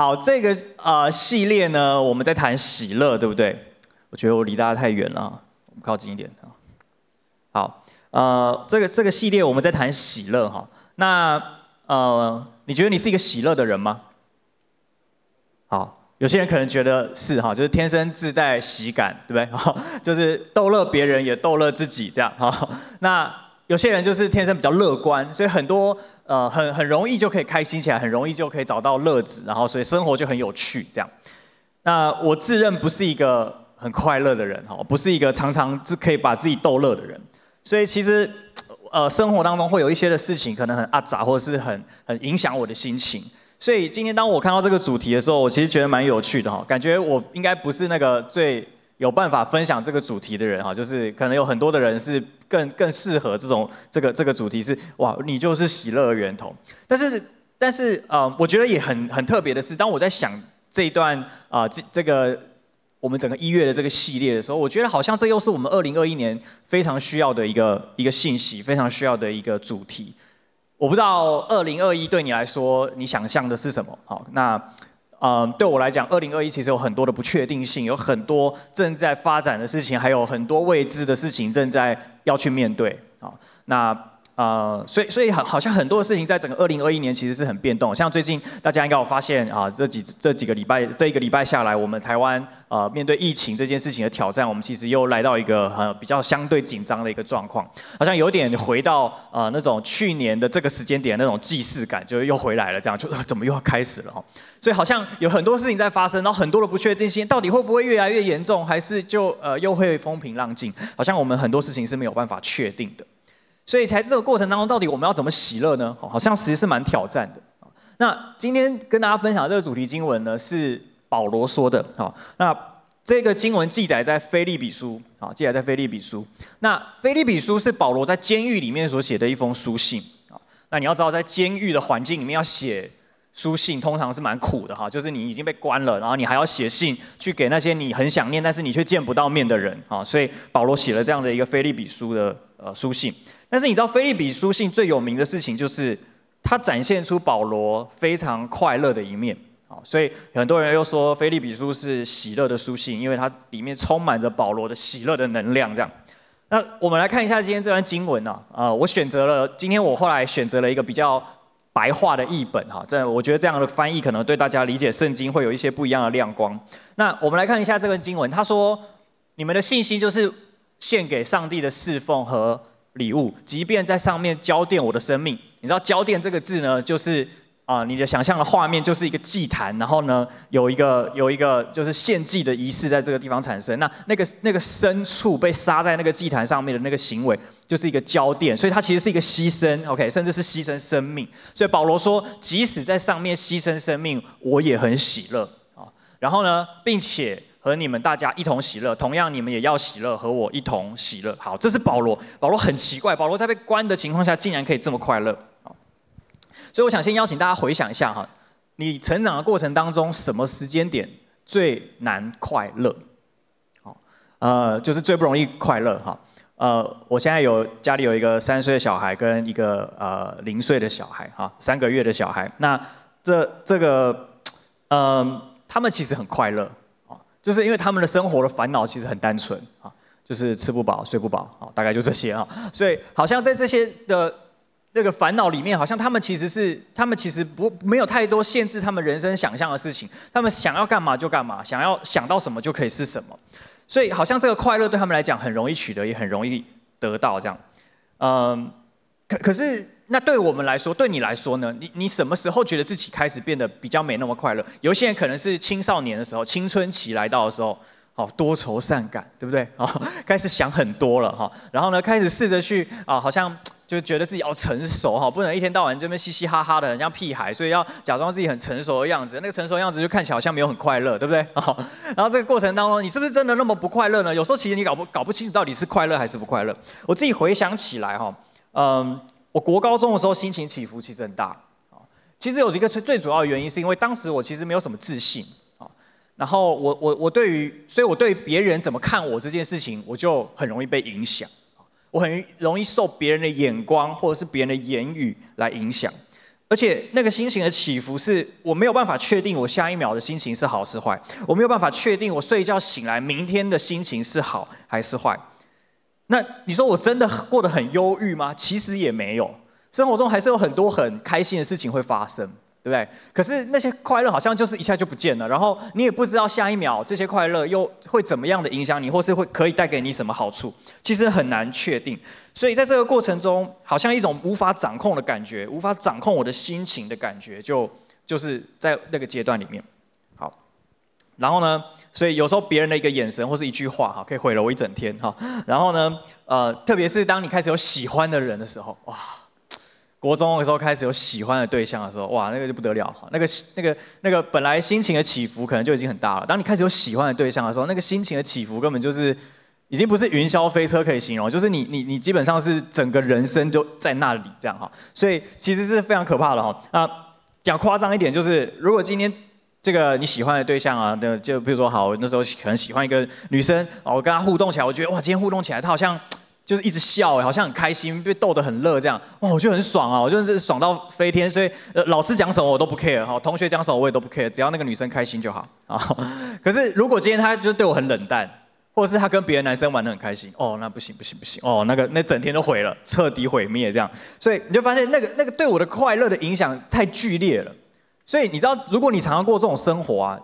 好，这个呃系列呢，我们在谈喜乐，对不对？我觉得我离大家太远了，我们靠近一点啊。好，呃，这个这个系列我们在谈喜乐哈。那呃，你觉得你是一个喜乐的人吗？好，有些人可能觉得是哈，就是天生自带喜感，对不对？就是逗乐别人也逗乐自己这样哈。那有些人就是天生比较乐观，所以很多。呃，很很容易就可以开心起来，很容易就可以找到乐子，然后所以生活就很有趣这样。那我自认不是一个很快乐的人哈，不是一个常常只可以把自己逗乐的人，所以其实呃生活当中会有一些的事情可能很阿杂，或者是很很影响我的心情。所以今天当我看到这个主题的时候，我其实觉得蛮有趣的哈，感觉我应该不是那个最有办法分享这个主题的人哈，就是可能有很多的人是。更更适合这种这个这个主题是哇，你就是喜乐的源头。但是但是呃，我觉得也很很特别的是，当我在想这一段啊这、这个我们整个一月的这个系列的时候，我觉得好像这又是我们二零二一年非常需要的一个一个信息，非常需要的一个主题。我不知道二零二一对你来说，你想象的是什么？好，那。嗯，对我来讲，二零二一其实有很多的不确定性，有很多正在发展的事情，还有很多未知的事情正在要去面对。啊，那呃，所以所以好，好像很多的事情在整个二零二一年其实是很变动。像最近大家应该有发现啊，这几这几个礼拜，这一个礼拜下来，我们台湾呃面对疫情这件事情的挑战，我们其实又来到一个呃比较相对紧张的一个状况，好像有点回到呃那种去年的这个时间点那种既视感，就又回来了，这样就怎么又要开始了哦。所以好像有很多事情在发生，然后很多的不确定性，到底会不会越来越严重，还是就呃又会风平浪静？好像我们很多事情是没有办法确定的。所以在这个过程当中，到底我们要怎么喜乐呢？好像其实是蛮挑战的。那今天跟大家分享的这个主题经文呢，是保罗说的。好，那这个经文记载在腓立比书，好，记载在腓立比书。那腓立比书是保罗在监狱里面所写的一封书信。那你要知道，在监狱的环境里面要写。书信通常是蛮苦的哈，就是你已经被关了，然后你还要写信去给那些你很想念，但是你却见不到面的人啊，所以保罗写了这样的一个腓立比书的呃书信。但是你知道腓利比书信最有名的事情就是，它展现出保罗非常快乐的一面啊，所以很多人又说腓利比书是喜乐的书信，因为它里面充满着保罗的喜乐的能量。这样，那我们来看一下今天这段经文啊，呃，我选择了今天我后来选择了一个比较。白话的译本哈，这我觉得这样的翻译可能对大家理解圣经会有一些不一样的亮光。那我们来看一下这个经文，他说：“你们的信心就是献给上帝的侍奉和礼物，即便在上面浇奠我的生命。”你知道“浇奠”这个字呢，就是啊、你的想象的画面就是一个祭坛，然后呢有一个有一个就是献祭的仪式在这个地方产生。那那个那个牲畜被杀在那个祭坛上面的那个行为。就是一个浇奠，所以它其实是一个牺牲，OK，甚至是牺牲生命。所以保罗说，即使在上面牺牲生命，我也很喜乐啊。然后呢，并且和你们大家一同喜乐，同样你们也要喜乐，和我一同喜乐。好，这是保罗。保罗很奇怪，保罗在被关的情况下，竟然可以这么快乐。所以我想先邀请大家回想一下哈，你成长的过程当中，什么时间点最难快乐？好，呃，就是最不容易快乐哈。呃，我现在有家里有一个三岁的小孩跟一个呃零岁的小孩哈，三个月的小孩。那这这个，嗯、他们其实很快乐，就是因为他们的生活的烦恼其实很单纯啊，就是吃不饱睡不饱啊，大概就这些啊。所以好像在这些的那个烦恼里面，好像他们其实是他们其实不没有太多限制他们人生想象的事情，他们想要干嘛就干嘛，想要想到什么就可以是什么。所以好像这个快乐对他们来讲很容易取得，也很容易得到这样。嗯，可可是那对我们来说，对你来说呢？你你什么时候觉得自己开始变得比较没那么快乐？有些人可能是青少年的时候，青春期来到的时候。哦，多愁善感，对不对？啊，开始想很多了哈，然后呢，开始试着去啊，好像就觉得自己要成熟哈，不能一天到晚这边嘻嘻哈哈的，很像屁孩，所以要假装自己很成熟的样子。那个成熟样子就看起来好像没有很快乐，对不对？啊，然后这个过程当中，你是不是真的那么不快乐呢？有时候其实你搞不搞不清楚到底是快乐还是不快乐。我自己回想起来哈，嗯，我国高中的时候心情起伏其实很大啊。其实有一个最最主要的原因，是因为当时我其实没有什么自信啊。然后我我我对于，所以我对别人怎么看我这件事情，我就很容易被影响，我很容易受别人的眼光或者是别人的言语来影响。而且那个心情的起伏是我没有办法确定我下一秒的心情是好是坏，我没有办法确定我睡一觉醒来明天的心情是好还是坏。那你说我真的过得很忧郁吗？其实也没有，生活中还是有很多很开心的事情会发生。对不对？可是那些快乐好像就是一下就不见了，然后你也不知道下一秒这些快乐又会怎么样的影响你，或是会可以带给你什么好处，其实很难确定。所以在这个过程中，好像一种无法掌控的感觉，无法掌控我的心情的感觉，就就是在那个阶段里面。然后呢，所以有时候别人的一个眼神或是一句话，哈，可以毁了我一整天，哈。然后呢，呃，特别是当你开始有喜欢的人的时候，哇。国中的时候开始有喜欢的对象的时候，哇，那个就不得了，哈那个那个那个本来心情的起伏可能就已经很大了。当你开始有喜欢的对象的时候，那个心情的起伏根本就是已经不是云霄飞车可以形容，就是你你你基本上是整个人生都在那里这样哈。所以其实是非常可怕的哈。啊，讲夸张一点，就是如果今天这个你喜欢的对象啊，就比如说好，那时候可能喜欢一个女生，我跟她互动起来，我觉得哇，今天互动起来，她好像。就是一直笑，好像很开心，被逗得很乐，这样哇，我就很爽啊，我就是爽到飞天。所以呃，老师讲什么我都不 care 哈，同学讲什么我也都不 care，只要那个女生开心就好啊。可是如果今天她就对我很冷淡，或者是她跟别的男生玩得很开心，哦，那不行不行不行，哦，那个那整天都毁了，彻底毁灭这样。所以你就发现那个那个对我的快乐的影响太剧烈了。所以你知道，如果你常常过这种生活啊，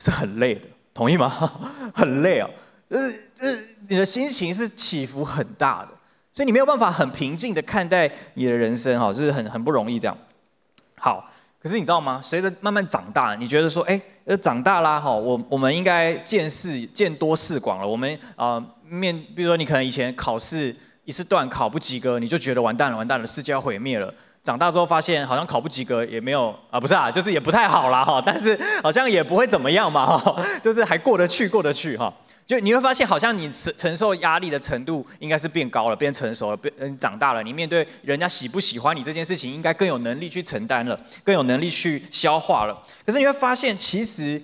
是很累的，同意吗？很累啊。呃呃，你的心情是起伏很大的，所以你没有办法很平静的看待你的人生哈，就是很很不容易这样。好，可是你知道吗？随着慢慢长大，你觉得说，哎，呃，长大啦哈，我我们应该见识见多识广了。我们啊、面，比如说你可能以前考试一次段考不及格，你就觉得完蛋了，完蛋了，世界要毁灭了。长大之后发现好像考不及格也没有啊，不是啊，就是也不太好啦哈，但是好像也不会怎么样嘛哈，就是还过得去，过得去哈。就你会发现，好像你承承受压力的程度应该是变高了，变成熟了，变嗯长大了。你面对人家喜不喜欢你这件事情，应该更有能力去承担了，更有能力去消化了。可是你会发现，其实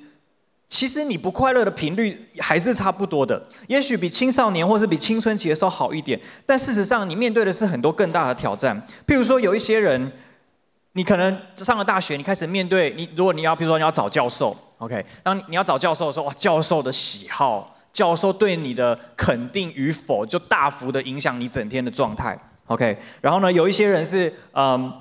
其实你不快乐的频率还是差不多的，也许比青少年或是比青春期的时候好一点，但事实上你面对的是很多更大的挑战。譬如说，有一些人，你可能上了大学，你开始面对你，如果你要，譬如说你要找教授，OK，当你要找教授的时候，哇，教授的喜好。教授对你的肯定与否，就大幅的影响你整天的状态。OK，然后呢，有一些人是，嗯，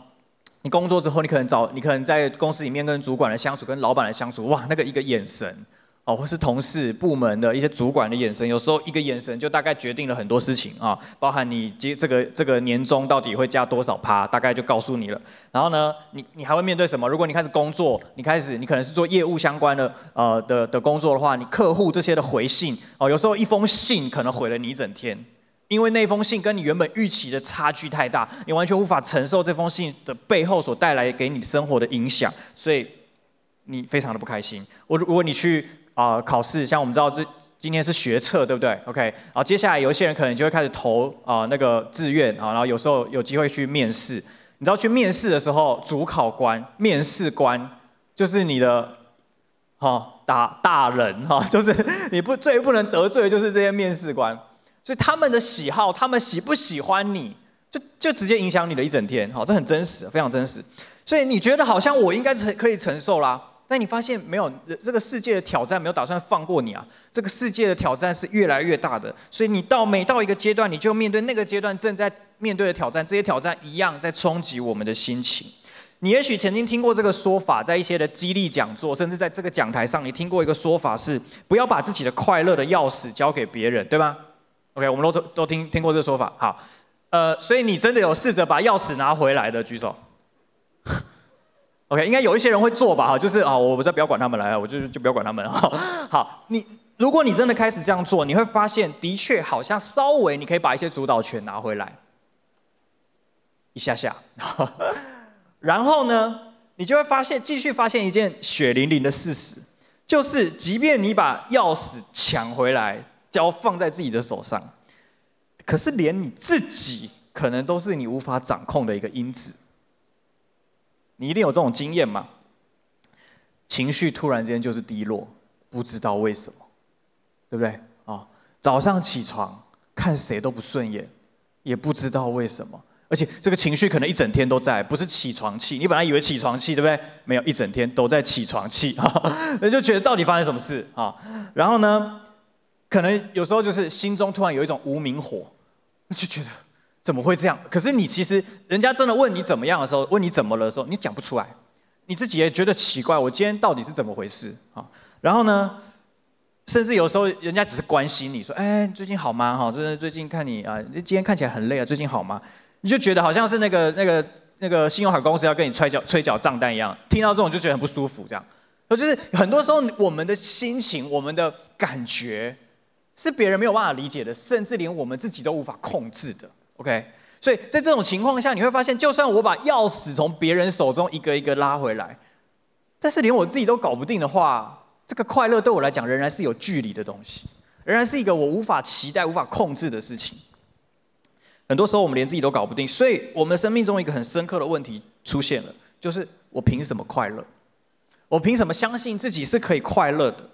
你工作之后，你可能找，你可能在公司里面跟主管的相处，跟老板的相处，哇，那个一个眼神。哦，或是同事、部门的一些主管的眼神，有时候一个眼神就大概决定了很多事情啊，包含你接这个这个年终到底会加多少趴，大概就告诉你了。然后呢，你你还会面对什么？如果你开始工作，你开始你可能是做业务相关的呃的的工作的话，你客户这些的回信哦，有时候一封信可能毁了你一整天，因为那封信跟你原本预期的差距太大，你完全无法承受这封信的背后所带来给你生活的影响，所以你非常的不开心。我如果你去。啊、考试像我们知道这今天是学测，对不对？OK，好接下来有一些人可能就会开始投啊、那个志愿啊，然后有时候有机会去面试。你知道去面试的时候，主考官、面试官就是你的哈、哦、大大人哈、就是你不最不能得罪的就是这些面试官，所以他们的喜好，他们喜不喜欢你就就直接影响你的一整天。好、这很真实，非常真实。所以你觉得好像我应该承可以承受啦。但你发现没有，这个世界的挑战没有打算放过你啊！这个世界的挑战是越来越大的，所以你到每到一个阶段，你就面对那个阶段正在面对的挑战，这些挑战一样在冲击我们的心情。你也许曾经听过这个说法，在一些的激励讲座，甚至在这个讲台上，你听过一个说法是：不要把自己的快乐的钥匙交给别人，对吗？OK，我们都都听听过这个说法。好，呃，所以你真的有试着把钥匙拿回来的，举手。OK，应该有一些人会做吧，哈，就是啊，我再不要管他们来，我就就不要管他们，哈。好，你如果你真的开始这样做，你会发现，的确好像稍微你可以把一些主导权拿回来，一下下。然后呢，你就会发现，继续发现一件血淋淋的事实，就是即便你把钥匙抢回来，交放在自己的手上，可是连你自己可能都是你无法掌控的一个因子。你一定有这种经验吗？情绪突然间就是低落，不知道为什么，对不对？啊，早上起床看谁都不顺眼，也不知道为什么。而且这个情绪可能一整天都在，不是起床气。你本来以为起床气，对不对？没有，一整天都在起床气，那就觉得到底发生什么事啊？然后呢，可能有时候就是心中突然有一种无名火，就觉得怎么会这样？可是你其实人家真的问你怎么样的时候，问你怎么了的时候，你讲不出来，你自己也觉得奇怪，我今天到底是怎么回事啊？然后呢，甚至有时候人家只是关心你说，哎，最近好吗？哈，就是最近看你啊，今天看起来很累啊，最近好吗？你就觉得好像是那个那个那个信用卡公司要跟你催缴催缴账单一样，听到这种就觉得很不舒服，这样。就是很多时候我们的心情、我们的感觉是别人没有办法理解的，甚至连我们自己都无法控制的。OK，所以在这种情况下，你会发现，就算我把钥匙从别人手中一个一个拉回来，但是连我自己都搞不定的话，这个快乐对我来讲仍然是有距离的东西，仍然是一个我无法期待、无法控制的事情。很多时候我们连自己都搞不定，所以我们生命中一个很深刻的问题出现了，就是我凭什么快乐？我凭什么相信自己是可以快乐的？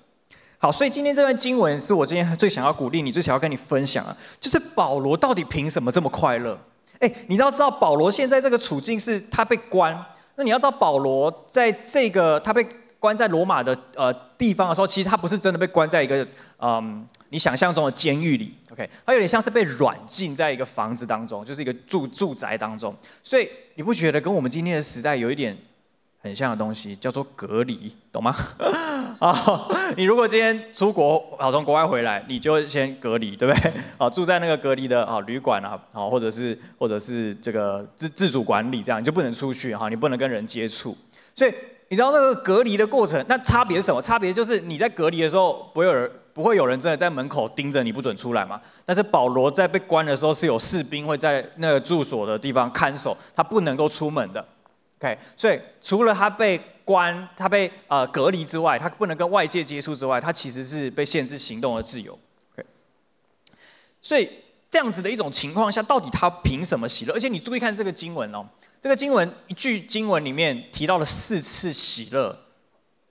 好，所以今天这段经文是我今天最想要鼓励你、最想要跟你分享啊，就是保罗到底凭什么这么快乐？诶，你要知道保罗现在这个处境是他被关，那你要知道保罗在这个他被关在罗马的呃地方的时候，其实他不是真的被关在一个嗯。你想象中的监狱里，OK，他有点像是被软禁在一个房子当中，就是一个住住宅当中。所以你不觉得跟我们今天的时代有一点很像的东西，叫做隔离，懂吗？啊，你如果今天出国，好从国外回来，你就先隔离，对不对？啊，住在那个隔离的啊旅馆啊，啊，或者是或者是这个自自主管理这样，你就不能出去哈，你不能跟人接触。所以你知道那个隔离的过程，那差别是什么？差别就是你在隔离的时候不会有人。不会有人真的在门口盯着你不准出来嘛？但是保罗在被关的时候是有士兵会在那个住所的地方看守，他不能够出门的。OK，所以除了他被关、他被呃隔离之外，他不能跟外界接触之外，他其实是被限制行动的自由。OK，所以这样子的一种情况下，到底他凭什么喜乐？而且你注意看这个经文哦，这个经文一句经文里面提到了四次喜乐，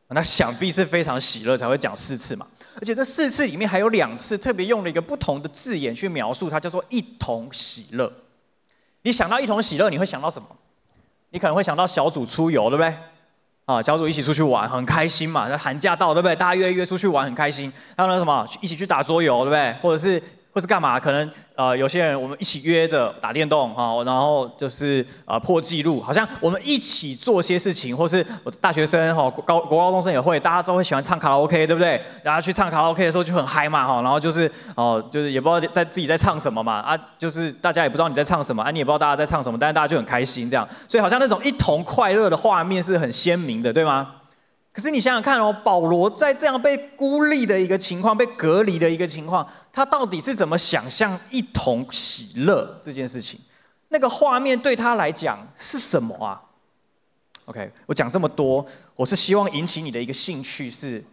那想必是非常喜乐才会讲四次嘛。而且这四次里面还有两次特别用了一个不同的字眼去描述它，叫做“一同喜乐”。你想到“一同喜乐”，你会想到什么？你可能会想到小组出游，对不对？啊，小组一起出去玩，很开心嘛。那寒假到，对不对？大家约一约出去玩，很开心。还有那什么，一起去打桌游，对不对？或者是。或是干嘛？可能呃，有些人我们一起约着打电动哈，然后就是呃破纪录，好像我们一起做些事情，或是大学生哈，高国高中生也会，大家都会喜欢唱卡拉 OK，对不对？然后去唱卡拉 OK 的时候就很嗨嘛哈，然后就是哦，就是也不知道在自己在唱什么嘛啊，就是大家也不知道你在唱什么啊，你也不知道大家在唱什么，但是大家就很开心这样，所以好像那种一同快乐的画面是很鲜明的，对吗？可是你想想看哦，保罗在这样被孤立的一个情况，被隔离的一个情况，他到底是怎么想象一同喜乐这件事情？那个画面对他来讲是什么啊？OK，我讲这么多，我是希望引起你的一个兴趣是，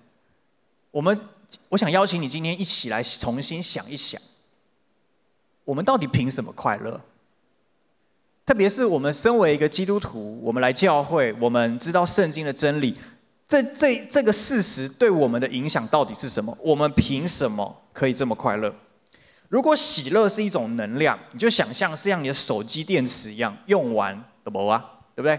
我们，我想邀请你今天一起来重新想一想，我们到底凭什么快乐？特别是我们身为一个基督徒，我们来教会，我们知道圣经的真理。这这这个事实对我们的影响到底是什么？我们凭什么可以这么快乐？如果喜乐是一种能量，你就想象是像你的手机电池一样，用完了不啊？对不对？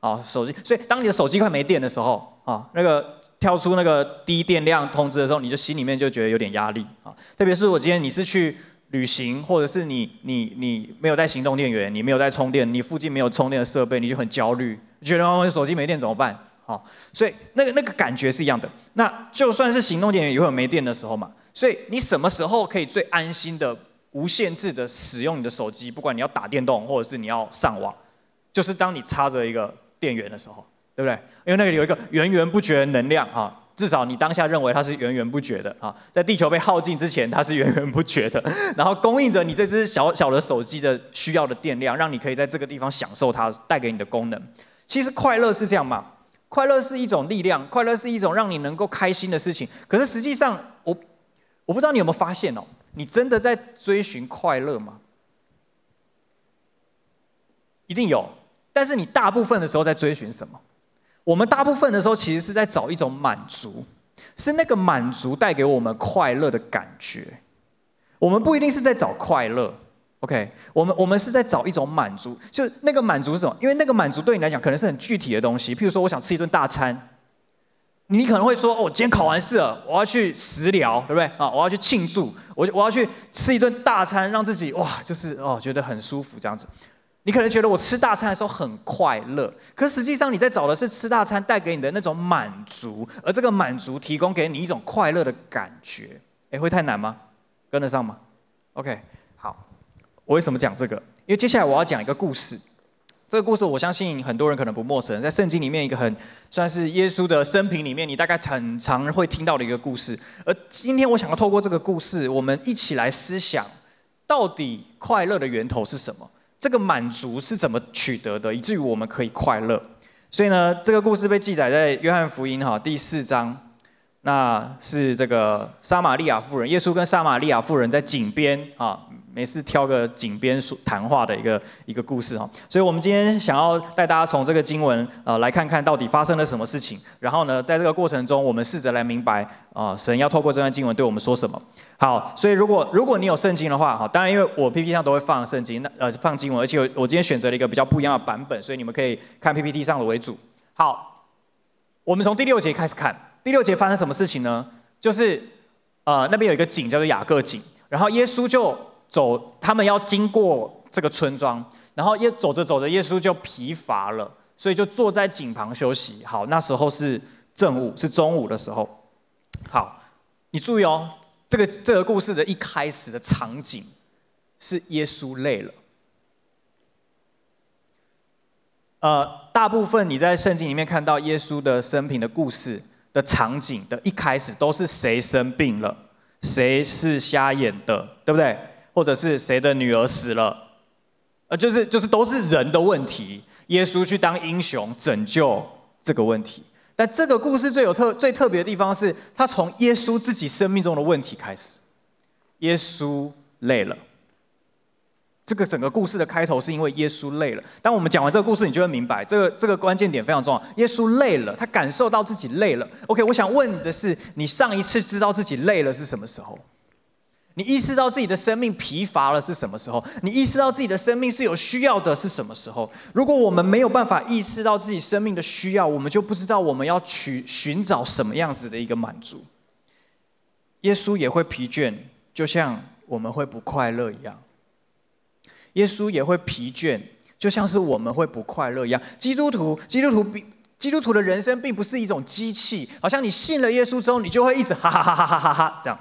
啊，手机。所以当你的手机快没电的时候，啊，那个跳出那个低电量通知的时候，你就心里面就觉得有点压力啊。特别是我今天你是去旅行，或者是你你你没有带行动电源，你没有带充电，你附近没有充电的设备，你就很焦虑，觉得我手机没电怎么办？好，所以那个那个感觉是一样的。那就算是行动电源也会有没电的时候嘛。所以你什么时候可以最安心的、无限制的使用你的手机？不管你要打电动或者是你要上网，就是当你插着一个电源的时候，对不对？因为那个有一个源源不绝的能量啊，至少你当下认为它是源源不绝的啊，在地球被耗尽之前，它是源源不绝的，然后供应着你这只小小的手机的需要的电量，让你可以在这个地方享受它带给你的功能。其实快乐是这样嘛。快乐是一种力量，快乐是一种让你能够开心的事情。可是实际上，我我不知道你有没有发现哦，你真的在追寻快乐吗？一定有，但是你大部分的时候在追寻什么？我们大部分的时候其实是在找一种满足，是那个满足带给我们快乐的感觉。我们不一定是在找快乐。OK，我们我们是在找一种满足，就那个满足是什么？因为那个满足对你来讲可能是很具体的东西，譬如说我想吃一顿大餐，你可能会说哦，今天考完试了，我要去食疗，对不对？啊，我要去庆祝，我我要去吃一顿大餐，让自己哇，就是哦，觉得很舒服这样子。你可能觉得我吃大餐的时候很快乐，可实际上你在找的是吃大餐带给你的那种满足，而这个满足提供给你一种快乐的感觉。诶，会太难吗？跟得上吗？OK。我为什么讲这个？因为接下来我要讲一个故事。这个故事我相信很多人可能不陌生，在圣经里面一个很算是耶稣的生平里面，你大概很常会听到的一个故事。而今天我想要透过这个故事，我们一起来思想，到底快乐的源头是什么？这个满足是怎么取得的，以至于我们可以快乐？所以呢，这个故事被记载在约翰福音哈第四章，那是这个撒玛利亚妇人，耶稣跟撒玛利亚妇人在井边啊。每次挑个井边说谈话的一个一个故事哈，所以我们今天想要带大家从这个经文呃来看看到底发生了什么事情，然后呢，在这个过程中，我们试着来明白啊、神要透过这段经文对我们说什么。好，所以如果如果你有圣经的话哈，当然因为我 PPT 上都会放圣经，那呃放经文，而且我今天选择了一个比较不一样的版本，所以你们可以看 PPT 上的为主。好，我们从第六节开始看，第六节发生什么事情呢？就是呃那边有一个井叫做雅各井，然后耶稣就。走，他们要经过这个村庄，然后耶走着走着，耶稣就疲乏了，所以就坐在井旁休息。好，那时候是正午，是中午的时候。好，你注意哦，这个这个故事的一开始的场景是耶稣累了。呃，大部分你在圣经里面看到耶稣的生平的故事的场景的一开始都是谁生病了，谁是瞎眼的，对不对？或者是谁的女儿死了，呃，就是就是都是人的问题。耶稣去当英雄拯救这个问题，但这个故事最有特最特别的地方是，他从耶稣自己生命中的问题开始。耶稣累了，这个整个故事的开头是因为耶稣累了。当我们讲完这个故事，你就会明白这个这个关键点非常重要。耶稣累了，他感受到自己累了。OK，我想问的是，你上一次知道自己累了是什么时候？你意识到自己的生命疲乏了是什么时候？你意识到自己的生命是有需要的是什么时候？如果我们没有办法意识到自己生命的需要，我们就不知道我们要去寻找什么样子的一个满足。耶稣也会疲倦，就像我们会不快乐一样。耶稣也会疲倦，就像是我们会不快乐一样。基督徒，基督徒比基督徒的人生并不是一种机器，好像你信了耶稣之后，你就会一直哈哈哈哈哈哈哈这样。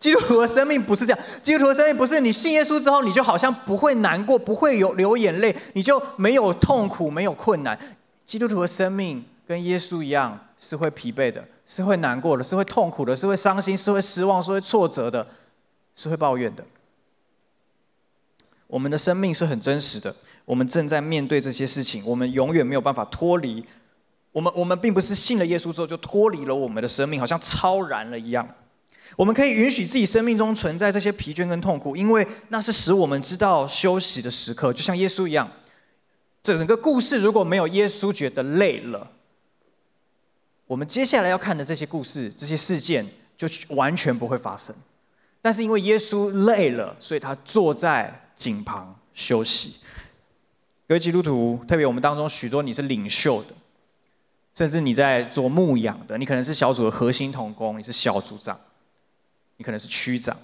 基督徒的生命不是这样，基督徒的生命不是你信耶稣之后，你就好像不会难过，不会有流眼泪，你就没有痛苦，没有困难。基督徒的生命跟耶稣一样，是会疲惫的，是会难过的，是会痛苦的，是会伤心，是会失望，是会挫折的，是会抱怨的。我们的生命是很真实的，我们正在面对这些事情，我们永远没有办法脱离。我们我们并不是信了耶稣之后就脱离了我们的生命，好像超然了一样。我们可以允许自己生命中存在这些疲倦跟痛苦，因为那是使我们知道休息的时刻，就像耶稣一样。整个故事如果没有耶稣觉得累了，我们接下来要看的这些故事、这些事件就完全不会发生。但是因为耶稣累了，所以他坐在井旁休息。各位基督徒，特别我们当中许多你是领袖的，甚至你在做牧养的，你可能是小组的核心同工，你是小组长。你可能是区长，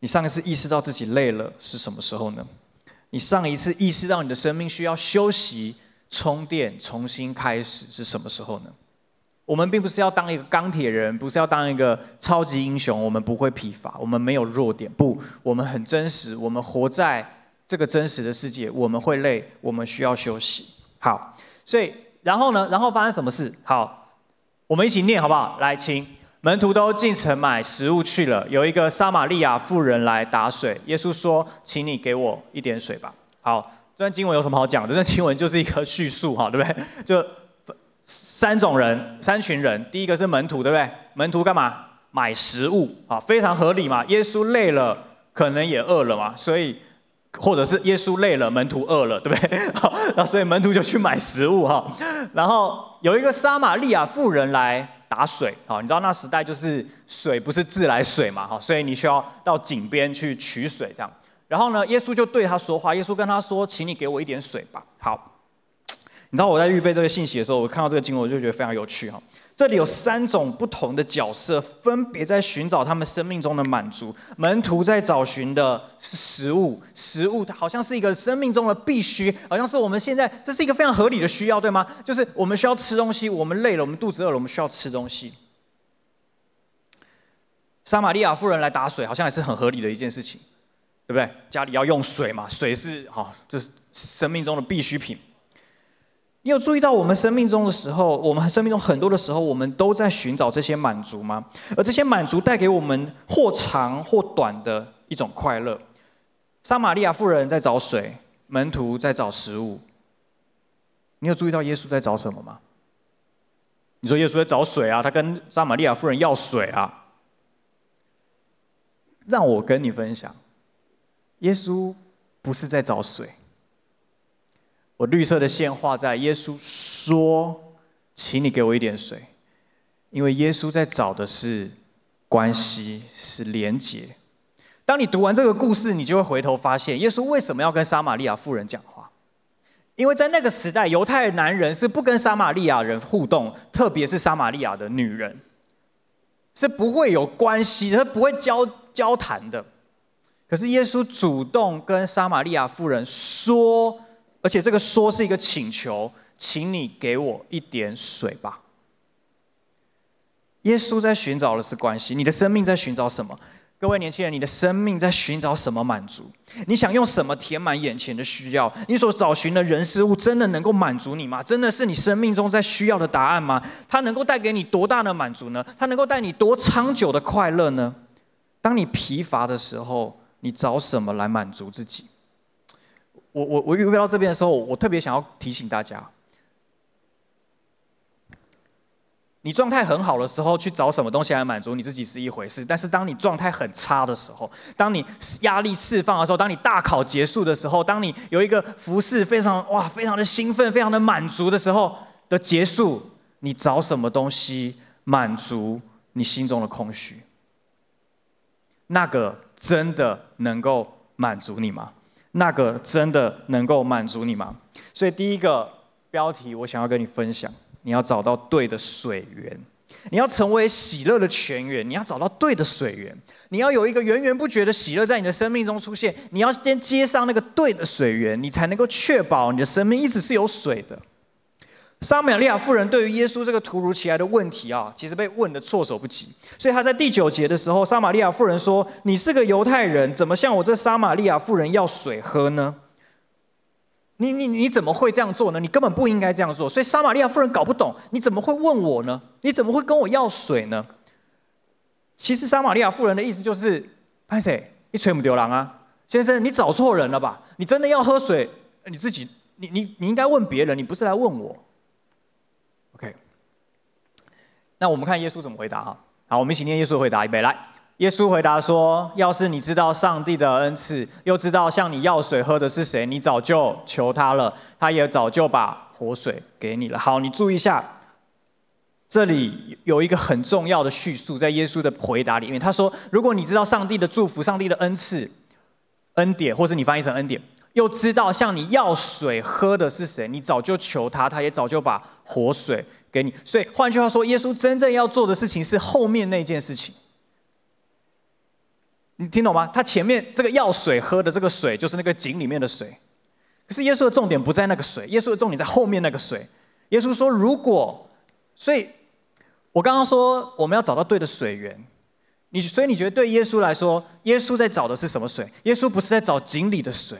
你上一次意识到自己累了是什么时候呢？你上一次意识到你的生命需要休息、充电、重新开始是什么时候呢？我们并不是要当一个钢铁人，不是要当一个超级英雄，我们不会疲乏，我们没有弱点，不，我们很真实，我们活在这个真实的世界，我们会累，我们需要休息。好，所以然后呢？然后发生什么事？好，我们一起念好不好？来，请。门徒都进城买食物去了。有一个撒玛利亚妇人来打水。耶稣说：“请你给我一点水吧。”好，这段经文有什么好讲的？这段经文就是一个叙述，哈，对不对？就三种人，三群人。第一个是门徒，对不对？门徒干嘛？买食物，啊，非常合理嘛。耶稣累了，可能也饿了嘛，所以或者是耶稣累了，门徒饿了，对不对？好，那所以门徒就去买食物，哈。然后有一个撒玛利亚妇人来。打水。好，你知道那时代就是水不是自来水嘛，哈，所以你需要到井边去取水这样。然后呢，耶稣就对他说话，耶稣跟他说：“请你给我一点水吧。”好，你知道我在预备这个信息的时候，我看到这个经文，我就觉得非常有趣哈。这里有三种不同的角色，分别在寻找他们生命中的满足。门徒在找寻的是食物，食物好像是一个生命中的必须，好像是我们现在这是一个非常合理的需要，对吗？就是我们需要吃东西，我们累了，我们肚子饿了，我们需要吃东西。撒玛利亚妇人来打水，好像也是很合理的一件事情，对不对？家里要用水嘛，水是好，就是生命中的必需品。你有注意到我们生命中的时候，我们生命中很多的时候，我们都在寻找这些满足吗？而这些满足带给我们或长或短的一种快乐。撒玛利亚妇人在找水，门徒在找食物。你有注意到耶稣在找什么吗？你说耶稣在找水啊，他跟撒玛利亚妇人要水啊。让我跟你分享，耶稣不是在找水。我绿色的线画在耶稣说：“请你给我一点水。”因为耶稣在找的是关系，是连结。当你读完这个故事，你就会回头发现，耶稣为什么要跟撒玛利亚妇人讲话？因为在那个时代，犹太男人是不跟撒玛利亚人互动，特别是撒玛利亚的女人，是不会有关系，是不会交交谈的。可是耶稣主动跟撒玛利亚妇人说。而且这个说是一个请求，请你给我一点水吧。耶稣在寻找的是关系，你的生命在寻找什么？各位年轻人，你的生命在寻找什么满足？你想用什么填满眼前的需要？你所找寻的人事物真的能够满足你吗？真的是你生命中在需要的答案吗？它能够带给你多大的满足呢？它能够带你多长久的快乐呢？当你疲乏的时候，你找什么来满足自己？我我我预备到这边的时候，我特别想要提醒大家：你状态很好的时候，去找什么东西来满足你自己是一回事；但是当你状态很差的时候，当你压力释放的时候，当你大考结束的时候，当你有一个服饰非常哇非常的兴奋、非常的满足的时候的结束，你找什么东西满足你心中的空虚？那个真的能够满足你吗？那个真的能够满足你吗？所以第一个标题，我想要跟你分享：你要找到对的水源，你要成为喜乐的泉源，你要找到对的水源，你要有一个源源不绝的喜乐在你的生命中出现。你要先接上那个对的水源，你才能够确保你的生命一直是有水的。撒玛利亚妇人对于耶稣这个突如其来的问题啊，其实被问得措手不及。所以他在第九节的时候，撒玛利亚妇人说：“你是个犹太人，怎么向我这撒玛利亚妇人要水喝呢？你你你怎么会这样做呢？你根本不应该这样做。”所以撒玛利亚妇人搞不懂，你怎么会问我呢？你怎么会跟我要水呢？其实撒玛利亚妇人的意思就是：“潘谁？一吹母牛郎啊，先生，你找错人了吧？你真的要喝水，你自己，你你你应该问别人，你不是来问我。” OK，那我们看耶稣怎么回答哈。好，我们一起念耶稣的回答，预备来。耶稣回答说：“要是你知道上帝的恩赐，又知道向你要水喝的是谁，你早就求他了，他也早就把活水给你了。”好，你注意一下，这里有一个很重要的叙述，在耶稣的回答里面，他说：“如果你知道上帝的祝福、上帝的恩赐、恩典，或是你翻译成恩典。”又知道向你要水喝的是谁，你早就求他，他也早就把活水给你。所以换句话说，耶稣真正要做的事情是后面那件事情。你听懂吗？他前面这个要水喝的这个水，就是那个井里面的水。可是耶稣的重点不在那个水，耶稣的重点在后面那个水。耶稣说：“如果……所以，我刚刚说我们要找到对的水源。你所以你觉得对耶稣来说，耶稣在找的是什么水？耶稣不是在找井里的水。”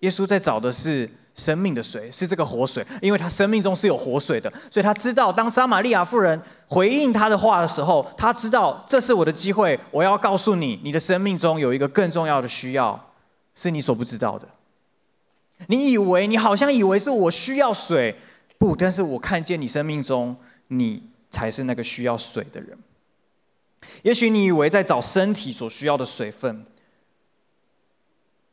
耶稣在找的是生命的水，是这个活水，因为他生命中是有活水的，所以他知道，当撒玛利亚妇人回应他的话的时候，他知道这是我的机会，我要告诉你，你的生命中有一个更重要的需要，是你所不知道的。你以为你好像以为是我需要水，不，但是我看见你生命中，你才是那个需要水的人。也许你以为在找身体所需要的水分。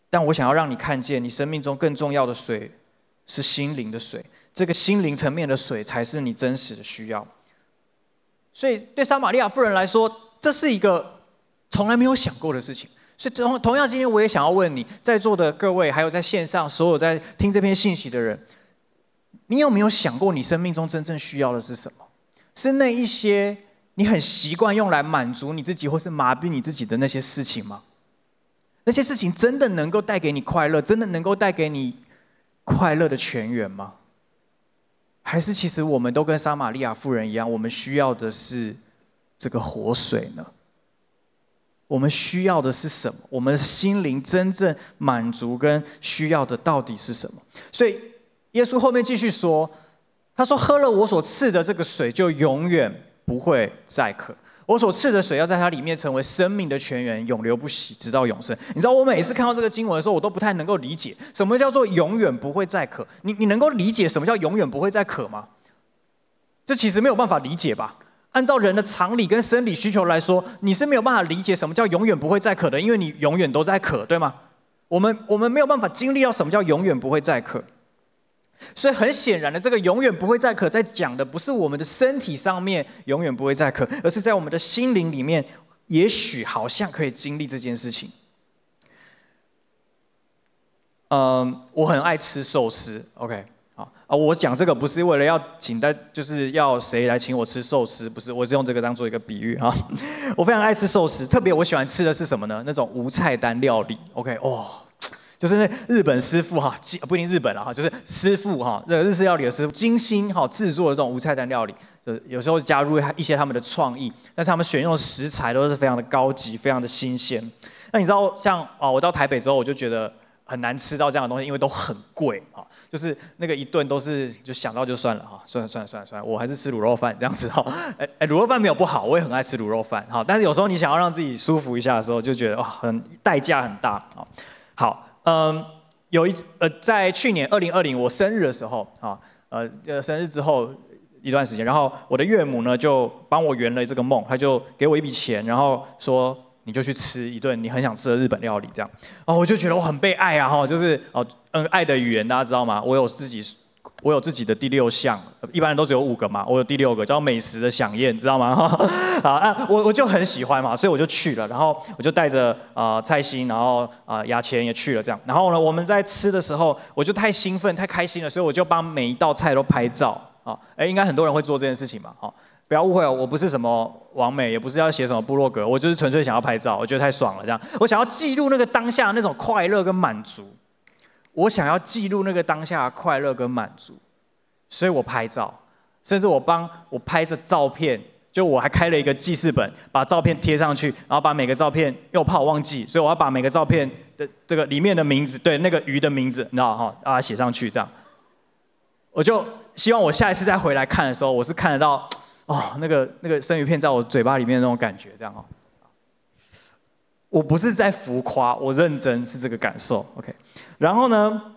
但我想要让你看见，你生命中更重要的水是心灵的水。这个心灵层面的水才是你真实的需要。所以对撒玛利亚妇人来说，这是一个从来没有想过的事情。所以同同样，今天我也想要问你在座的各位，还有在线上所有在听这篇信息的人，你有没有想过，你生命中真正需要的是什么？是那一些你很习惯用来满足你自己，或是麻痹你自己的那些事情吗？那些事情真的能够带给你快乐？真的能够带给你快乐的泉源吗？还是其实我们都跟撒玛利亚妇人一样，我们需要的是这个活水呢？我们需要的是什么？我们心灵真正满足跟需要的到底是什么？所以耶稣后面继续说，他说：“喝了我所赐的这个水，就永远不会再渴。我所赐的水要在它里面成为生命的泉源，永流不息，直到永生。”你知道，我每次看到这个经文的时候，我都不太能够理解什么叫做永远不会再渴。你你能够理解什么叫永远不会再渴吗？这其实没有办法理解吧？按照人的常理跟生理需求来说，你是没有办法理解什么叫永远不会再渴的，因为你永远都在渴，对吗？我们我们没有办法经历到什么叫永远不会再渴。所以很显然的，这个永远不会再渴，在讲的不是我们的身体上面永远不会再渴，而是在我们的心灵里面，也许好像可以经历这件事情。嗯，我很爱吃寿司，OK，好啊，我讲这个不是为了要请大，就是要谁来请我吃寿司，不是，我是用这个当做一个比喻哈。我非常爱吃寿司，特别我喜欢吃的是什么呢？那种无菜单料理，OK，哦。就是那日本师傅哈，不一定日本了哈，就是师傅哈，那日式料理的师傅精心哈制作的这种无菜单料理，就是有时候加入一些他们的创意，但是他们选用的食材都是非常的高级，非常的新鲜。那你知道像哦，我到台北之后，我就觉得很难吃到这样的东西，因为都很贵啊，就是那个一顿都是就想到就算了哈，算了算了算了算了，我还是吃卤肉饭这样子哈。哎哎，卤肉饭没有不好，我也很爱吃卤肉饭哈，但是有时候你想要让自己舒服一下的时候，就觉得哇，很代价很大啊。好。嗯，有一呃，在去年二零二零我生日的时候啊，呃，生日之后一段时间，然后我的岳母呢就帮我圆了这个梦，他就给我一笔钱，然后说你就去吃一顿你很想吃的日本料理，这样，哦我就觉得我很被爱啊哈，就是哦嗯，爱的语言大家知道吗？我有自己。我有自己的第六项，一般人都只有五个嘛，我有第六个叫美食的饗宴，知道吗？好 啊，我我就很喜欢嘛，所以我就去了，然后我就带着啊蔡心，然后啊雅钱也去了，这样，然后呢，我们在吃的时候，我就太兴奋、太开心了，所以我就帮每一道菜都拍照啊，哎，应该很多人会做这件事情嘛，好，不要误会哦，我不是什么网美，也不是要写什么部落格，我就是纯粹想要拍照，我觉得太爽了，这样，我想要记录那个当下那种快乐跟满足。我想要记录那个当下的快乐跟满足，所以我拍照，甚至我帮我拍着照片，就我还开了一个记事本，把照片贴上去，然后把每个照片，因为我怕我忘记，所以我要把每个照片的这个里面的名字，对那个鱼的名字，你知道哈，把它写上去，这样，我就希望我下一次再回来看的时候，我是看得到，哦，那个那个生鱼片在我嘴巴里面的那种感觉，这样哈。我不是在浮夸，我认真是这个感受，OK。然后呢，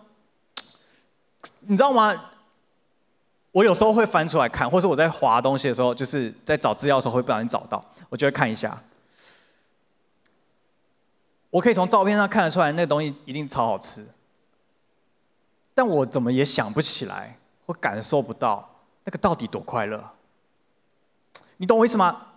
你知道吗？我有时候会翻出来看，或是我在划东西的时候，就是在找资料的时候会不小心找到，我就会看一下。我可以从照片上看得出来，那个东西一定超好吃。但我怎么也想不起来，或感受不到那个到底多快乐。你懂我意思吗？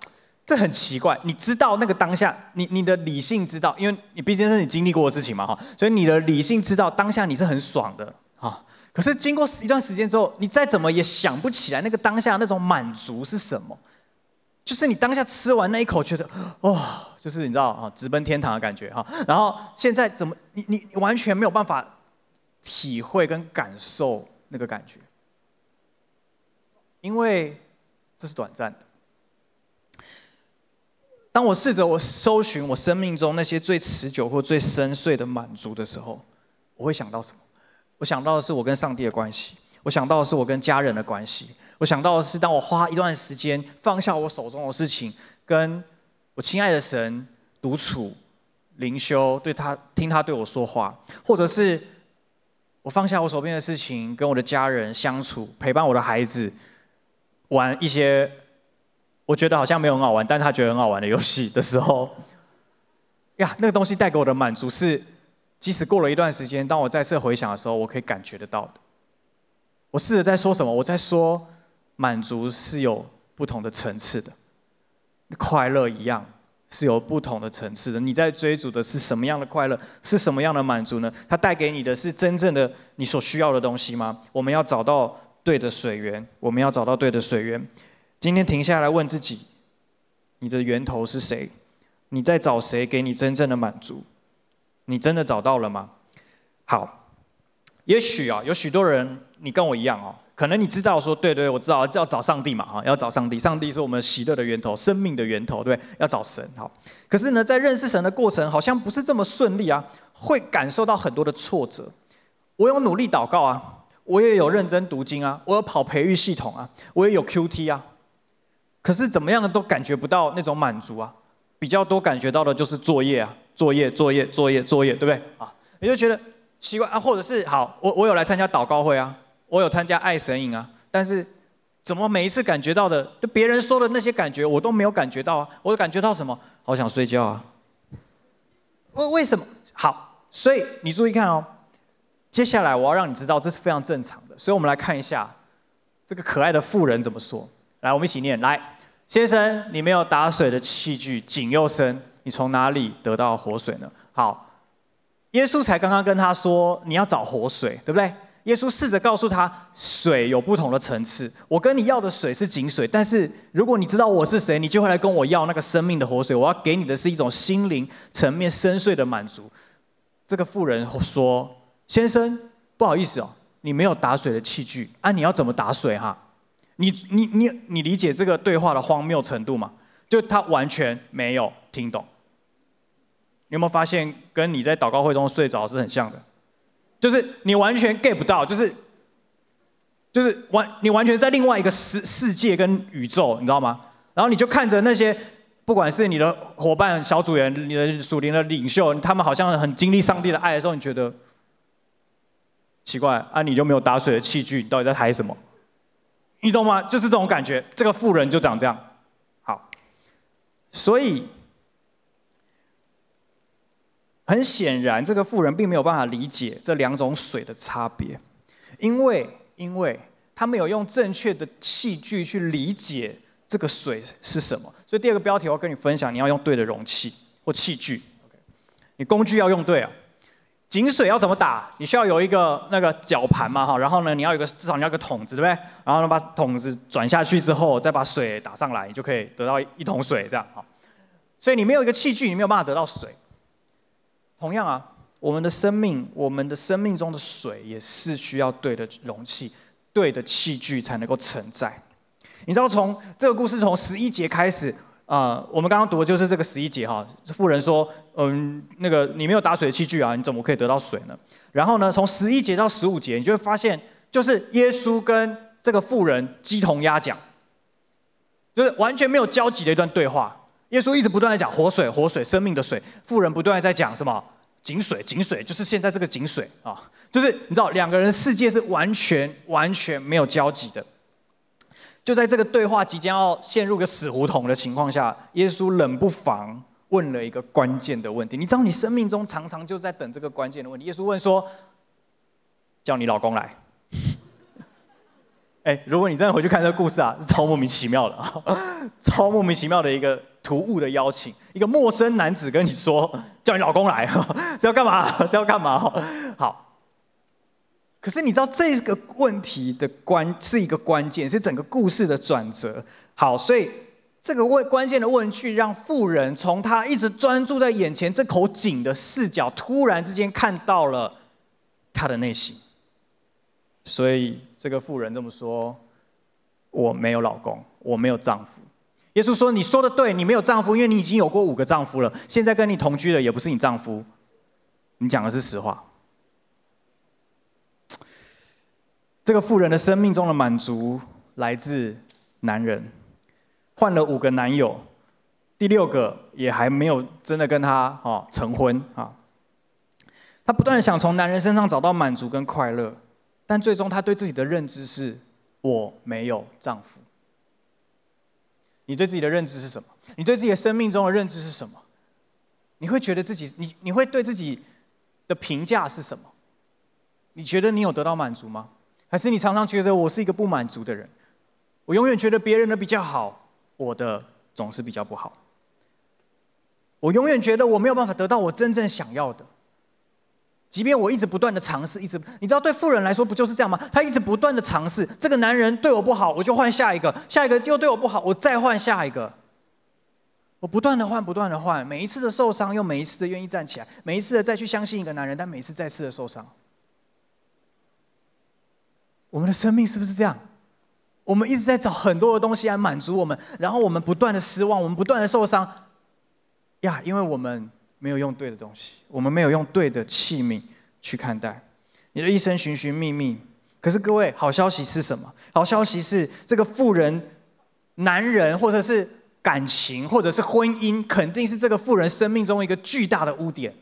这很奇怪，你知道那个当下，你你的理性知道，因为你毕竟是你经历过的事情嘛哈，所以你的理性知道当下你是很爽的哈。可是经过一段时间之后，你再怎么也想不起来那个当下那种满足是什么，就是你当下吃完那一口觉得哦，就是你知道啊，直奔天堂的感觉哈。然后现在怎么你你完全没有办法体会跟感受那个感觉，因为这是短暂的。当我试着我搜寻我生命中那些最持久或最深邃的满足的时候，我会想到什么？我想到的是我跟上帝的关系，我想到的是我跟家人的关系，我想到的是当我花一段时间放下我手中的事情，跟我亲爱的神独处、灵修，对他听他对我说话，或者是我放下我手边的事情，跟我的家人相处，陪伴我的孩子，玩一些。我觉得好像没有很好玩，但他觉得很好玩的游戏的时候，呀，那个东西带给我的满足是，即使过了一段时间，当我再次回想的时候，我可以感觉得到的。我试着在说什么？我在说，满足是有不同的层次的。快乐一样，是有不同的层次的。你在追逐的是什么样的快乐？是什么样的满足呢？它带给你的是真正的你所需要的东西吗？我们要找到对的水源，我们要找到对的水源。今天停下来问自己：你的源头是谁？你在找谁给你真正的满足？你真的找到了吗？好，也许啊，有许多人，你跟我一样哦。可能你知道说，对对，我知道要找上帝嘛，哈，要找上帝，上帝是我们喜乐的源头，生命的源头，对，要找神，好。可是呢，在认识神的过程，好像不是这么顺利啊，会感受到很多的挫折。我有努力祷告啊，我也有认真读经啊，我有跑培育系统啊，我也有 QT 啊，可是怎么样都感觉不到那种满足啊，比较多感觉到的就是作业啊，作业，作业，作业，作业，对不对啊？你就觉得奇怪啊，或者是好，我我有来参加祷告会啊。我有参加爱神营啊，但是怎么每一次感觉到的，就别人说的那些感觉，我都没有感觉到啊？我感觉到什么？好想睡觉啊！为为什么？好，所以你注意看哦，接下来我要让你知道，这是非常正常的。所以我们来看一下这个可爱的妇人怎么说。来，我们一起念：来，先生，你没有打水的器具，井又深，你从哪里得到活水呢？好，耶稣才刚刚跟他说，你要找活水，对不对？耶稣试着告诉他，水有不同的层次。我跟你要的水是井水，但是如果你知道我是谁，你就会来跟我要那个生命的活水。我要给你的是一种心灵层面深邃的满足。这个妇人说：“先生，不好意思哦，你没有打水的器具啊，你要怎么打水哈？你你你你理解这个对话的荒谬程度吗？就他完全没有听懂。你有没有发现，跟你在祷告会中睡着是很像的？”就是你完全 get 不到，就是，就是完你完全在另外一个世世界跟宇宙，你知道吗？然后你就看着那些，不管是你的伙伴、小组员、你的属灵的领袖，他们好像很经历上帝的爱的时候，你觉得奇怪啊？你就没有打水的器具，你到底在嗨什么？你懂吗？就是这种感觉。这个富人就长这样。好，所以。很显然，这个富人并没有办法理解这两种水的差别，因为因为他没有用正确的器具去理解这个水是什么。所以第二个标题我要跟你分享，你要用对的容器或器具。你工具要用对啊。井水要怎么打？你需要有一个那个绞盘嘛哈，然后呢，你要有个至少你要有个桶子对不对？然后呢，把桶子转下去之后，再把水打上来，你就可以得到一桶水这样哈。所以你没有一个器具，你没有办法得到水。同样啊，我们的生命，我们的生命中的水也是需要对的容器、对的器具才能够承载。你知道，从这个故事从十一节开始啊、我们刚刚读的就是这个十一节哈。妇人说：“嗯，那个你没有打水的器具啊，你怎么可以得到水呢？”然后呢，从十一节到十五节，你就会发现，就是耶稣跟这个妇人鸡同鸭讲，就是完全没有交集的一段对话。耶稣一直不断的讲活水，活水，生命的水。妇人不断的在讲什么？井水，井水，就是现在这个井水啊，就是你知道，两个人世界是完全完全没有交集的。就在这个对话即将要陷入个死胡同的情况下，耶稣冷不防问了一个关键的问题。你知道，你生命中常常就在等这个关键的问题。耶稣问说：“叫你老公来。”哎，如果你真的回去看这个故事啊，是超莫名其妙的啊，超莫名其妙的一个。突兀的邀请，一个陌生男子跟你说叫你老公来，是要干嘛？是要干嘛？好，可是你知道这个问题的关是一个关键，是整个故事的转折。好，所以这个问关键的问句，让妇人从他一直专注在眼前这口井的视角，突然之间看到了他的内心。所以这个妇人这么说：“我没有老公，我没有丈夫。”耶稣说：“你说的对，你没有丈夫，因为你已经有过五个丈夫了。现在跟你同居的也不是你丈夫，你讲的是实话。”这个妇人的生命中的满足来自男人，换了五个男友，第六个也还没有真的跟他哦成婚啊。她不断想从男人身上找到满足跟快乐，但最终她对自己的认知是：我没有丈夫。你对自己的认知是什么？你对自己的生命中的认知是什么？你会觉得自己，你你会对自己的评价是什么？你觉得你有得到满足吗？还是你常常觉得我是一个不满足的人？我永远觉得别人的比较好，我的总是比较不好。我永远觉得我没有办法得到我真正想要的，即便我一直不断的尝试，一直，你知道，对富人来说不就是这样吗？他一直不断的尝试，这个男人对我不好，我就换下一个，下一个又对我不好，我再换下一个，我不断的换，不断的换，每一次的受伤，又每一次的愿意站起来，每一次的再去相信一个男人，但每一次再次的受伤。我们的生命是不是这样？我们一直在找很多的东西来满足我们，然后我们不断的失望，我们不断的受伤。呀，因为我们没有用对的东西，我们没有用对的器皿去看待。你的一生寻寻觅觅，可是各位，好消息是什么？好消息是，这个富人、男人，或者是感情，或者是婚姻，肯定是这个富人生命中一个巨大的污点。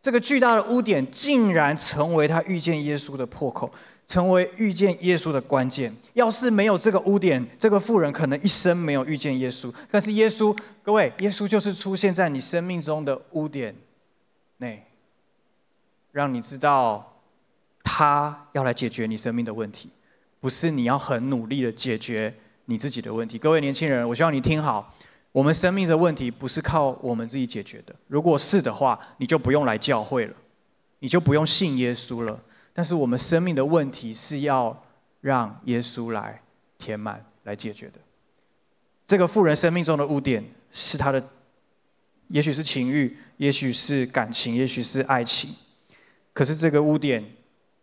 这个巨大的污点，竟然成为他遇见耶稣的破口。成为遇见耶稣的关键。要是没有这个污点，这个妇人可能一生没有遇见耶稣。但是耶稣，各位，耶稣就是出现在你生命中的污点内，让你知道他要来解决你生命的问题，不是你要很努力的解决你自己的问题。各位年轻人，我希望你听好，我们生命的问题不是靠我们自己解决的。如果是的话，你就不用来教会了，你就不用信耶稣了。但是我们生命的问题是要让耶稣来填满、来解决的。这个富人生命中的污点是他的，也许是情欲，也许是感情，也许是爱情。可是这个污点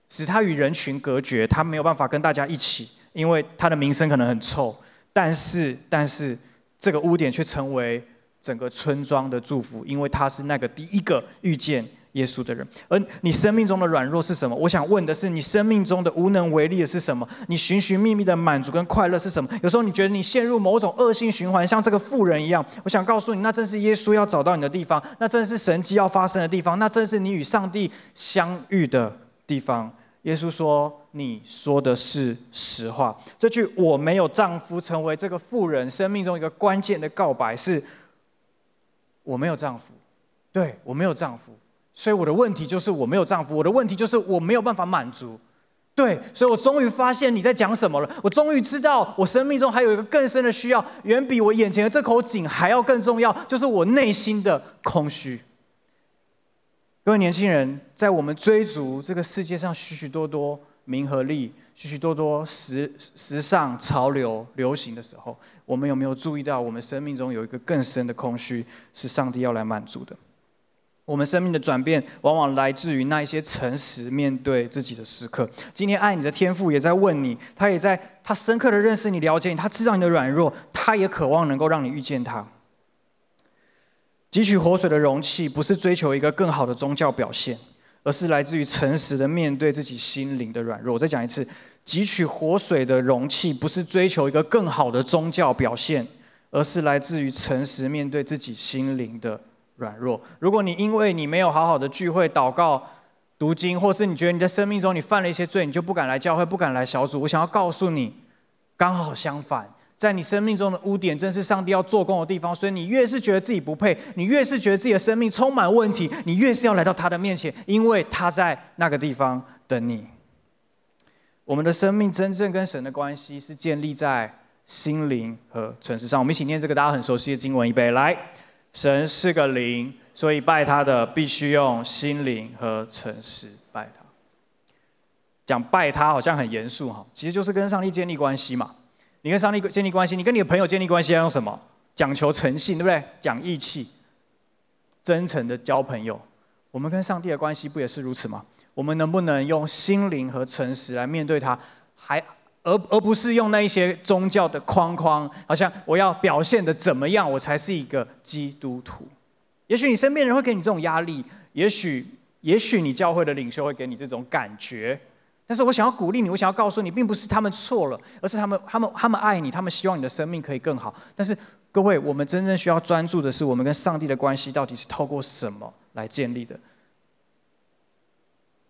使他与人群隔绝，他没有办法跟大家一起，因为他的名声可能很臭。但是，但是这个污点却成为整个村庄的祝福，因为他是那个第一个遇见。耶稣的人，而你生命中的软弱是什么？我想问的是，你生命中的无能为力的是什么？你寻寻觅觅的满足跟快乐是什么？有时候你觉得你陷入某种恶性循环，像这个妇人一样。我想告诉你，那正是耶稣要找到你的地方，那正是神迹要发生的地方，那正是你与上帝相遇的地方。耶稣说：“你说的是实话。”这句“我没有丈夫”成为这个妇人生命中一个关键的告白，是“我没有丈夫”，对，我没有丈夫。所以我的问题就是我没有丈夫，我的问题就是我没有办法满足，对，所以我终于发现你在讲什么了，我终于知道我生命中还有一个更深的需要，远比我眼前的这口井还要更重要，就是我内心的空虚。各位年轻人，在我们追逐这个世界上许许多多名和利、许许多多时时尚潮流流行的时候，我们有没有注意到我们生命中有一个更深的空虚，是上帝要来满足的？我们生命的转变，往往来自于那一些诚实面对自己的时刻。今天爱你的天父也在问你，他也在他深刻的认识你、了解你，他知道你的软弱，他也渴望能够让你遇见他。汲取活水的容器，不是追求一个更好的宗教表现，而是来自于诚实的面对自己心灵的软弱。我再讲一次，汲取活水的容器，不是追求一个更好的宗教表现，而是来自于诚实面对自己心灵的。软弱。如果你因为你没有好好的聚会、祷告、读经，或是你觉得你在生命中你犯了一些罪，你就不敢来教会、不敢来小组。我想要告诉你，刚好相反，在你生命中的污点，正是上帝要做工的地方。所以你越是觉得自己不配，你越是觉得自己的生命充满问题，你越是要来到他的面前，因为他在那个地方等你。我们的生命真正跟神的关系是建立在心灵和诚实上。我们一起念这个大家很熟悉的经文，一杯来。神是个灵，所以拜他的必须用心灵和诚实拜他。讲拜他好像很严肃哈，其实就是跟上帝建立关系嘛。你跟上帝建立关系，你跟你的朋友建立关系要用什么？讲求诚信，对不对？讲义气，真诚的交朋友。我们跟上帝的关系不也是如此吗？我们能不能用心灵和诚实来面对他？还？而而不是用那一些宗教的框框，好像我要表现的怎么样，我才是一个基督徒。也许你身边人会给你这种压力，也许也许你教会的领袖会给你这种感觉。但是我想要鼓励你，我想要告诉你，并不是他们错了，而是他们他们他们爱你，他们希望你的生命可以更好。但是各位，我们真正需要专注的是，我们跟上帝的关系到底是透过什么来建立的？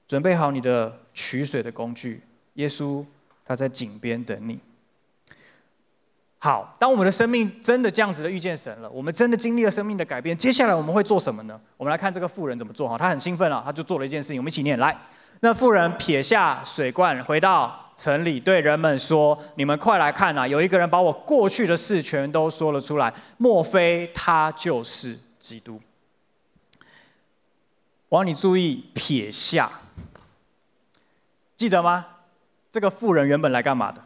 准备好你的取水的工具，耶稣。他在井边等你。好，当我们的生命真的这样子的遇见神了，我们真的经历了生命的改变，接下来我们会做什么呢？我们来看这个妇人怎么做哈，他很兴奋啊，他就做了一件事情，我们一起念来。那妇人撇下水罐，回到城里，对人们说：“你们快来看啊！有一个人把我过去的事全都说了出来，莫非他就是基督？”我要你注意撇下，记得吗？这个妇人原本来干嘛的？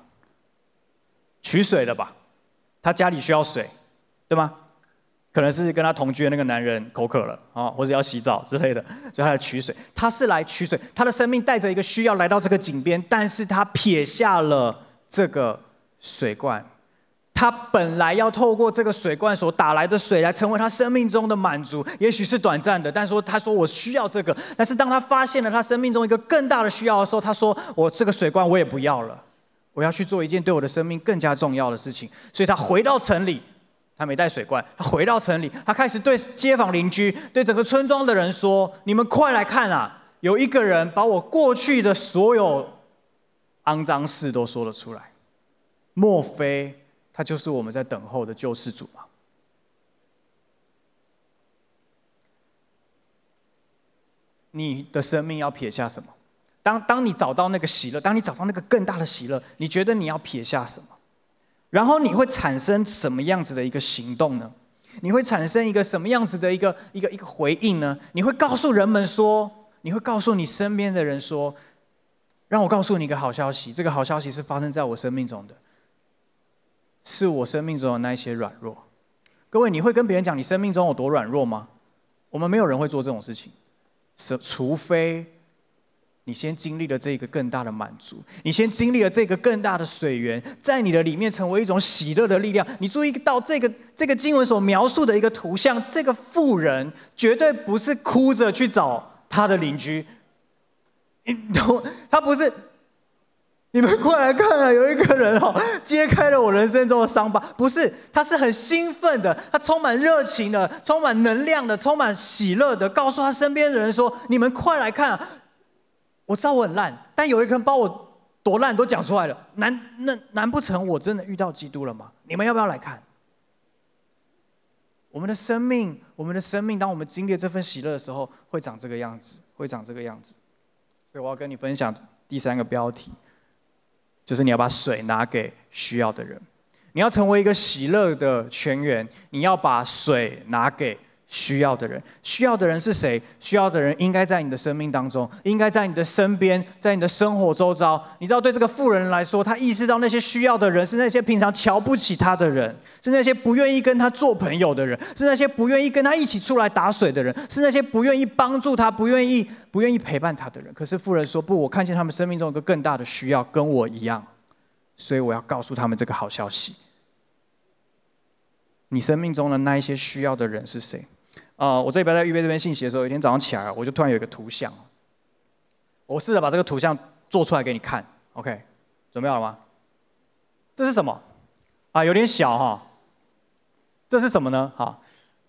取水的吧？他家里需要水，对吗？可能是跟他同居的那个男人口渴了啊，或者要洗澡之类的，所以他来取水。他是来取水，他的生命带着一个需要来到这个井边，但是他撇下了这个水罐。他本来要透过这个水罐所打来的水来成为他生命中的满足，也许是短暂的，但说他说我需要这个。但是当他发现了他生命中一个更大的需要的时候，他说我这个水罐我也不要了，我要去做一件对我的生命更加重要的事情。所以他回到城里。他没带水罐，他回到城里，他开始对街坊邻居、对整个村庄的人说：“你们快来看啊！有一个人把我过去的所有肮脏事都说了出来，莫非他就是我们在等候的救世主吗？”你的生命要撇下什么？当当你找到那个喜乐，当你找到那个更大的喜乐，你觉得你要撇下什么？然后你会产生什么样子的一个行动呢？你会产生一个什么样子的一个一个一个回应呢？你会告诉人们说，你会告诉你身边的人说，让我告诉你一个好消息，这个好消息是发生在我生命中的，是我生命中的那一些软弱。各位，你会跟别人讲你生命中有多软弱吗？我们没有人会做这种事情，是除非。你先经历了这个更大的满足，你先经历了这个更大的水源，在你的里面成为一种喜乐的力量。你注意到这个这个经文所描述的一个图像，这个妇人绝对不是哭着去找他的邻居，你懂？他不是，你们快来看啊！有一个人哦，揭开了我人生中的伤疤。不是，他是很兴奋的，他充满热情的，充满能量的，充满喜乐的，告诉他身边的人说：“你们快来看啊！”我知道我很烂，但有一个人把我多烂都讲出来了。难那难不成我真的遇到基督了吗？你们要不要来看？我们的生命，我们的生命，当我们经历这份喜乐的时候，会长这个样子，会长这个样子。所以我要跟你分享第三个标题，就是你要把水拿给需要的人。你要成为一个喜乐的泉源，你要把水拿给。需要的人，需要的人是谁？需要的人应该在你的生命当中，应该在你的身边，在你的生活周遭。你知道，对这个富人来说，他意识到那些需要的人是那些平常瞧不起他的人，是那些不愿意跟他做朋友的人，是那些不愿意跟他一起出来打水的人，是那些不愿意帮助他、不愿意、不愿意陪伴他的人。可是富人说：“不，我看见他们生命中有个更大的需要，跟我一样，所以我要告诉他们这个好消息。你生命中的那一些需要的人是谁？”啊、我这边在预备这边信息的时候，有一天早上起来，我就突然有一个图像，我试着把这个图像做出来给你看。OK，准备好了吗？这是什么？啊，有点小哈。这是什么呢？哈，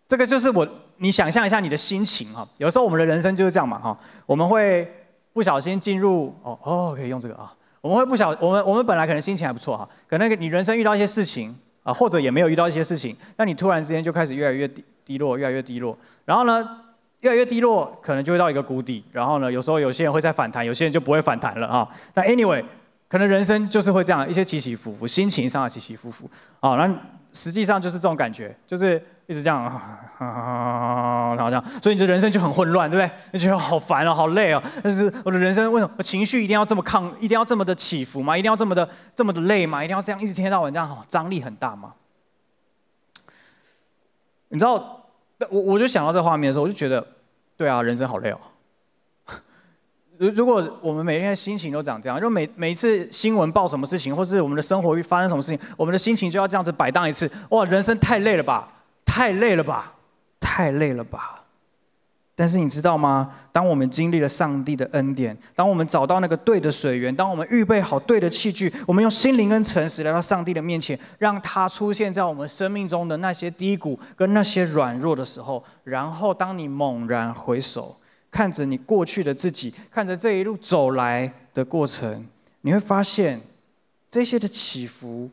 这个就是我，你想象一下你的心情哈。有时候我们的人生就是这样嘛哈，我们会不小心进入哦哦，可以用这个啊。我们会不小，我们我们本来可能心情还不错哈，可能你人生遇到一些事情啊，或者也没有遇到一些事情，那你突然之间就开始越来越低低。落，越来越低落，然后呢，越来越低落，可能就会到一个谷底。然后呢，有时候有些人会再反弹，有些人就不会反弹了啊。那 anyway，可能人生就是会这样，一些起起伏伏，心情上的起起伏伏啊。那实际上就是这种感觉，就是一直这样，然后这样，所以你的人生就很混乱，对不对？你觉得好烦哦，好累哦。但是我的人生为什么情绪一定要这么抗，一定要这么的起伏吗？一定要这么的这么的累吗？一定要这样一直天天到晚这样，张力很大吗？你知道？我我就想到这画面的时候，我就觉得，对啊，人生好累哦。如如果我们每天的心情都长这样，就每每一次新闻报什么事情，或是我们的生活发生什么事情，我们的心情就要这样子摆荡一次。哇，人生太累了吧，太累了吧，太累了吧。但是你知道吗？当我们经历了上帝的恩典，当我们找到那个对的水源，当我们预备好对的器具，我们用心灵跟诚实来到上帝的面前，让他出现在我们生命中的那些低谷跟那些软弱的时候，然后当你猛然回首，看着你过去的自己，看着这一路走来的过程，你会发现这些的起伏，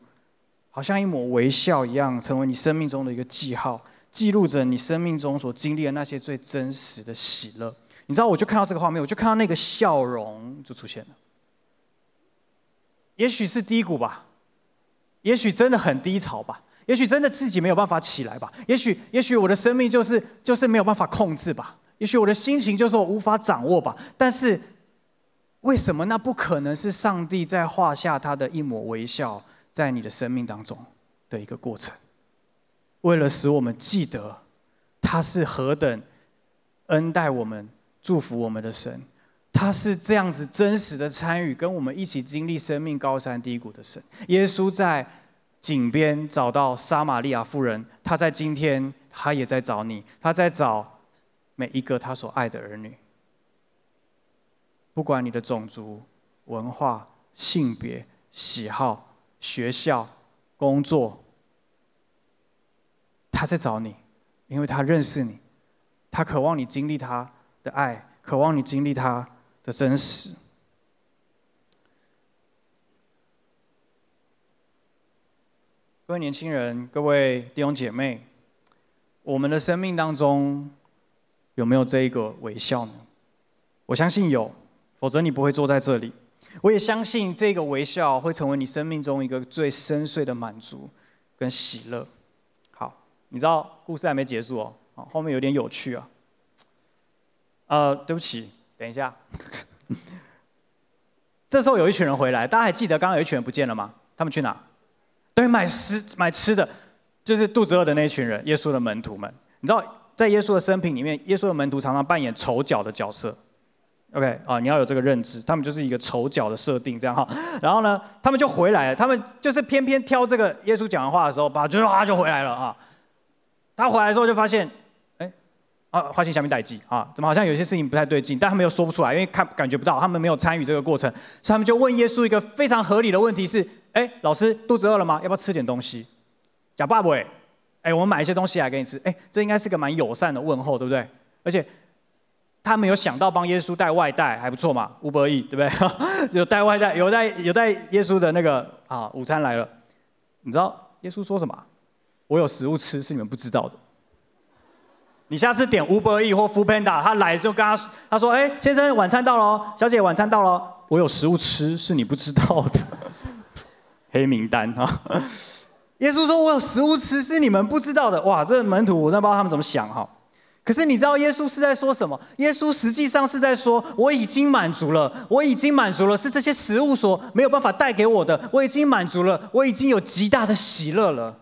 好像一抹微笑一样，成为你生命中的一个记号。记录着你生命中所经历的那些最真实的喜乐，你知道，我就看到这个画面，我就看到那个笑容就出现了。也许是低谷吧，也许真的很低潮吧，也许真的自己没有办法起来吧，也许，也许我的生命就是就是没有办法控制吧，也许我的心情就是我无法掌握吧。但是，为什么那不可能是上帝在画下他的一抹微笑在你的生命当中的一个过程？为了使我们记得他是何等恩待我们。祝福我们的神，他是这样子真实的参与，跟我们一起经历生命高山低谷的神。耶稣在井边找到撒玛利亚妇人，他在今天，他也在找你，他在找每一个他所爱的儿女。不管你的种族、文化、性别、喜好、学校、工作，他在找你，因为他认识你，他渴望你经历他。的爱，渴望你经历他的真实。各位年轻人，各位弟兄姐妹，我们的生命当中有没有这一个微笑呢？我相信有，否则你不会坐在这里。我也相信这个微笑会成为你生命中一个最深邃的满足跟喜乐。你知道故事还没结束哦，后面有点有趣啊。呃，对不起，等一下。这时候有一群人回来，大家还记得刚刚有一群人不见了吗？他们去哪？对，买吃买吃的，就是肚子饿的那一群人，耶稣的门徒们。你知道，在耶稣的生平里面，耶稣的门徒常常扮演丑角的角色。OK 啊，你要有这个认知，他们就是一个丑角的设定，这样哈。然后呢，他们就回来了，他们就是偏偏挑这个耶稣讲完话的时候，把就啊就回来了啊。他回来之后就发现。啊，发现下面代记啊，怎么好像有些事情不太对劲？但他们又说不出来，因为看感觉不到，他们没有参与这个过程，所以他们就问耶稣一个非常合理的问题：是，哎，老师肚子饿了吗？要不要吃点东西？假爸爸，哎，我们买一些东西来给你吃。哎，这应该是个蛮友善的问候，对不对？而且他没有想到帮耶稣带外带，还不错嘛，Uber Eats，对不对？有带外带，有带有带耶稣的那个啊，午餐来了。你知道耶稣说什么？我有食物吃，是你们不知道的。你下次点 Uber E 或 Foodpanda，他来就跟他他说：“哎，先生，晚餐到了，小姐，晚餐到了，我有食物吃，是你不知道的。”黑名单哈。耶稣说：“我有食物吃，是你们不知道的。”哇，这门徒我真的不知道他们怎么想哈。可是你知道耶稣是在说什么？耶稣实际上是在说：“我已经满足了，我已经满足了，是这些食物所没有办法带给我的。我已经满足了，我已经有极大的喜乐了，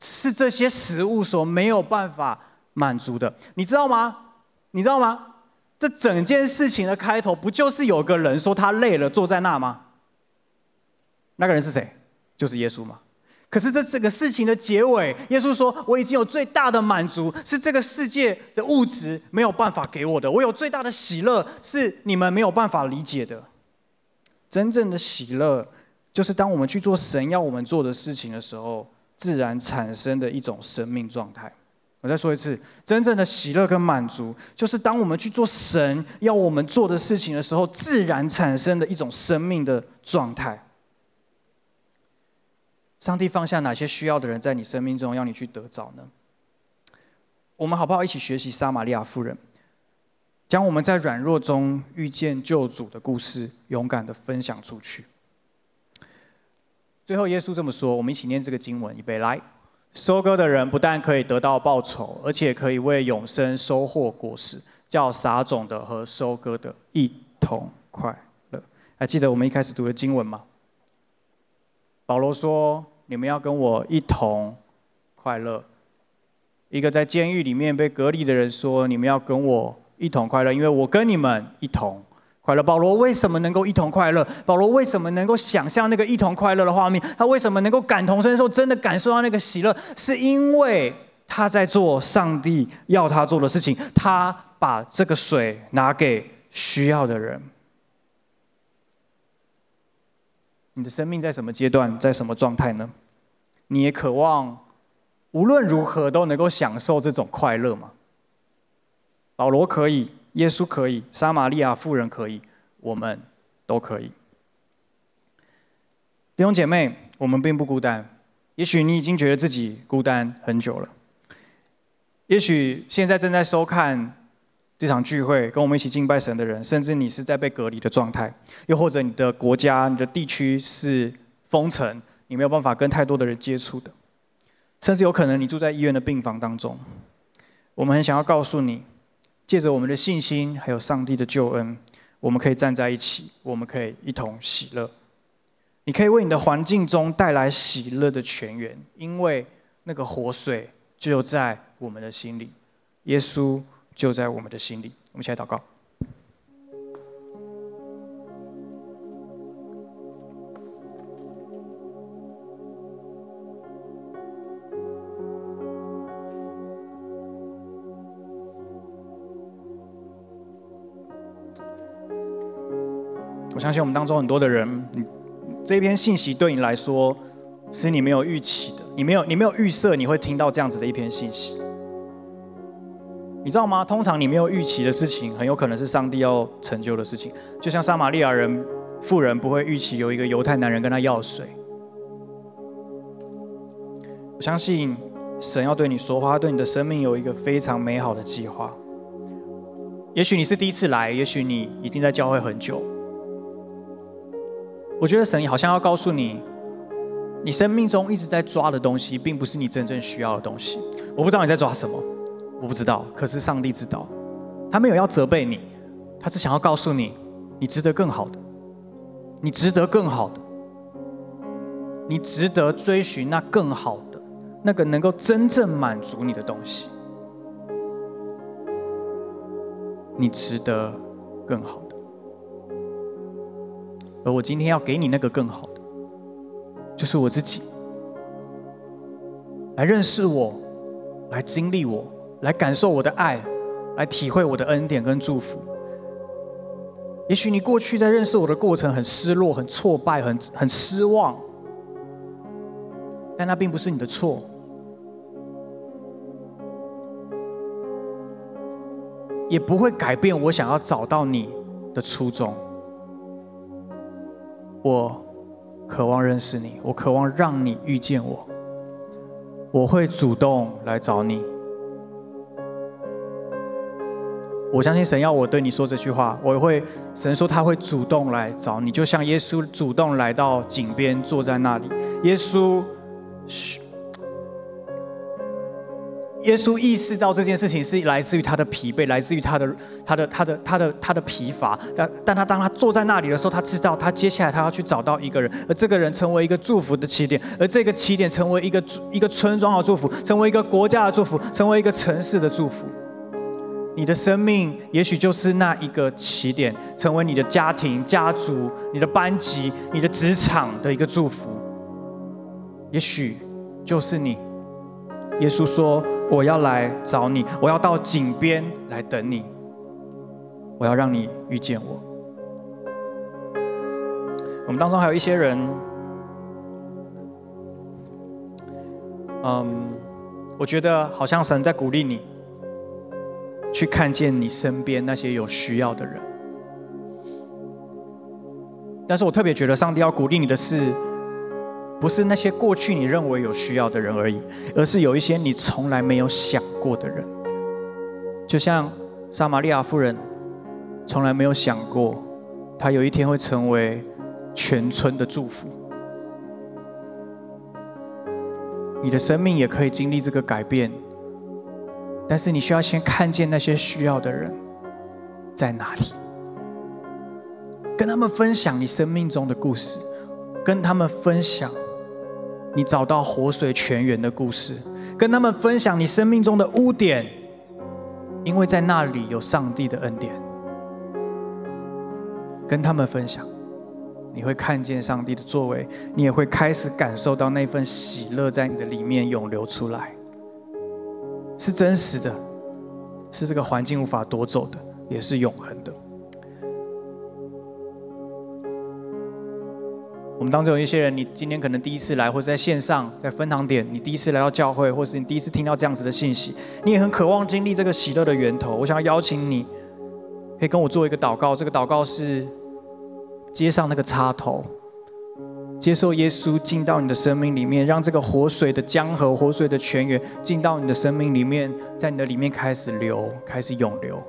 是这些食物所没有办法。”满足的，你知道吗？你知道吗？这整件事情的开头不就是有个人说他累了，坐在那吗？那个人是谁？就是耶稣吗？可是这整个事情的结尾，耶稣说：“我已经有最大的满足，是这个世界的物质没有办法给我的。我有最大的喜乐，是你们没有办法理解的。真正的喜乐，就是当我们去做神要我们做的事情的时候，自然产生的一种生命状态。”我再说一次，真正的喜乐跟满足，就是当我们去做神要我们做的事情的时候，自然产生的一种生命的状态。上帝放下哪些需要的人在你生命中，要你去得着呢？我们好不好一起学习撒玛利亚妇人，将我们在软弱中遇见救主的故事，勇敢的分享出去。最后，耶稣这么说，我们一起念这个经文，预备来。收割的人不但可以得到报酬，而且可以为永生收获果实，叫撒种的和收割的一同快乐。还记得我们一开始读的经文吗？保罗说：“你们要跟我一同快乐。”一个在监狱里面被隔离的人说：“你们要跟我一同快乐，因为我跟你们一同。”快乐，保罗为什么能够一同快乐？保罗为什么能够想象那个一同快乐的画面？他为什么能够感同身受，真的感受到那个喜乐？是因为他在做上帝要他做的事情。他把这个水拿给需要的人。你的生命在什么阶段，在什么状态呢？你也渴望无论如何都能够享受这种快乐吗？保罗可以。耶稣可以，撒玛利亚妇人可以，我们都可以。弟兄姐妹，我们并不孤单。也许你已经觉得自己孤单很久了。也许现在正在收看这场聚会跟我们一起敬拜神的人，甚至你是在被隔离的状态，又或者你的国家、你的地区是封城，你没有办法跟太多的人接触的，甚至有可能你住在医院的病房当中。我们很想要告诉你，借着我们的信心，还有上帝的救恩，我们可以站在一起，我们可以一同喜乐。你可以为你的环境中带来喜乐的泉源，因为那个活水就在我们的心里，耶稣就在我们的心里。我们一起来祷告。相信我们当中很多的人，这篇信息对你来说是你没有预期的，你没有你没有预设你会听到这样子的一篇信息，你知道吗？通常你没有预期的事情，很有可能是上帝要成就的事情。就像撒玛利亚人妇人不会预期有一个犹太男人跟他要水，我相信神要对你说话，对你的生命有一个非常美好的计划。也许你是第一次来，也许你已经在教会很久。我觉得神好像要告诉你，你生命中一直在抓的东西，并不是你真正需要的东西。我不知道你在抓什么，我不知道。可是上帝知道，他没有要责备你，他只想要告诉你，你值得更好的，你值得更好的，你值得追寻那更好的，那个能够真正满足你的东西，你值得更好。而我今天要给你那个更好的，就是我自己，来认识我，来经历我，来感受我的爱，来体会我的恩典跟祝福。也许你过去在认识我的过程很失落、很挫败、很很失望，但那并不是你的错，也不会改变我想要找到你的初衷。我渴望认识你，我渴望让你遇见我。我会主动来找你。我相信神要我对你说这句话，我会神说他会主动来找你，就像耶稣主动来到井边坐在那里。耶稣。耶稣意识到这件事情是来自于他的疲惫，来自于他的、他的、他的、他的、他的疲乏。但但他当他坐在那里的时候，他知道他接下来他要去找到一个人，而这个人成为一个祝福的起点，而这个起点成为一个一个村庄的祝福，成为一个国家的祝福，成为一个城市的祝福。你的生命也许就是那一个起点，成为你的家庭、家族、你的班级、你的职场的一个祝福。也许就是你。耶稣说。我要来找你，我要到井边来等你，我要让你遇见我。我们当中还有一些人，嗯，我觉得好像神在鼓励你，去看见你身边那些有需要的人。但是我特别觉得上帝要鼓励你的是。不是那些过去你认为有需要的人而已，而是有一些你从来没有想过的人。就像撒玛利亚妇人，从来没有想过，她有一天会成为全村的祝福。你的生命也可以经历这个改变，但是你需要先看见那些需要的人在哪里，跟他们分享你生命中的故事，跟他们分享。你找到活水泉源的故事，跟他们分享你生命中的污点，因为在那里有上帝的恩典。跟他们分享，你会看见上帝的作为，你也会开始感受到那份喜乐在你的里面涌流出来，是真实的，是这个环境无法夺走的，也是永恒当中有一些人，你今天可能第一次来，或者在线上，在分堂点，你第一次来到教会，或是你第一次听到这样子的信息，你也很渴望经历这个喜乐的源头。我想要邀请你，可以跟我做一个祷告。这个祷告是接上那个插头，接受耶稣进到你的生命里面，让这个活水的江河、活水的泉源进到你的生命里面，在你的里面开始流，开始涌流，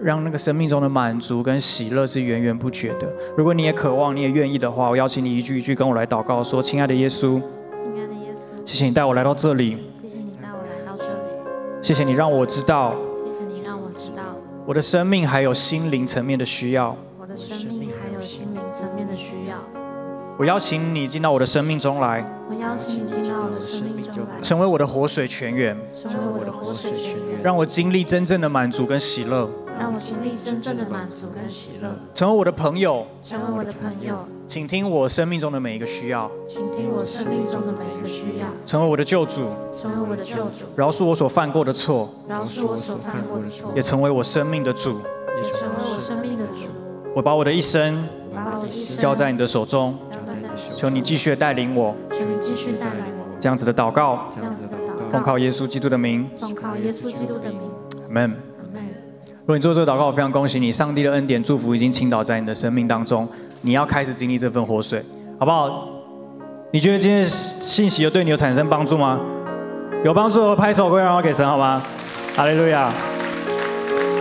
让那个生命中的满足跟喜乐是源源不绝的。如果你也渴望，你也愿意的话，我邀请你一句一句跟我来祷告，说：“亲爱的耶稣，亲爱的耶稣，谢谢你带我来到这里，谢谢你带我来到这里，谢谢你让我知道，谢谢你让我知道，我的生命还有心灵层面的需要。我的生命还有心灵层面的需要。我邀请你进到我的生命中来，我邀请你进到我的生命中来，成为我的活水泉源，成为我的活水泉源，让我经历真正的满足跟喜乐。”让我经历真正的满足跟喜乐，成为我的朋友，成为我的朋友，请听我生命中的每一个需要，请听我生命中的每一个需要，成为我的救主，成为我的救主，饶恕我所犯过的错，饶恕我所犯过的错，也成为我生命的主，也成为我生命的主。我把我的一生，把我的一生交在你的手中，交在你的手中，求你继续带领我，求你继续带领我。这样子的祷告，这样子的祷告，奉靠耶稣基督的名，奉靠耶稣基督的名，Amen。如果你做这个祷告，我非常恭喜你，上帝的恩典祝福已经倾倒在你的生命当中。你要开始经历这份活水，好不好？你觉得今天的信息有对你有产生帮助吗？有帮助的，拍手归荣耀给神，好吗？哈利路亚。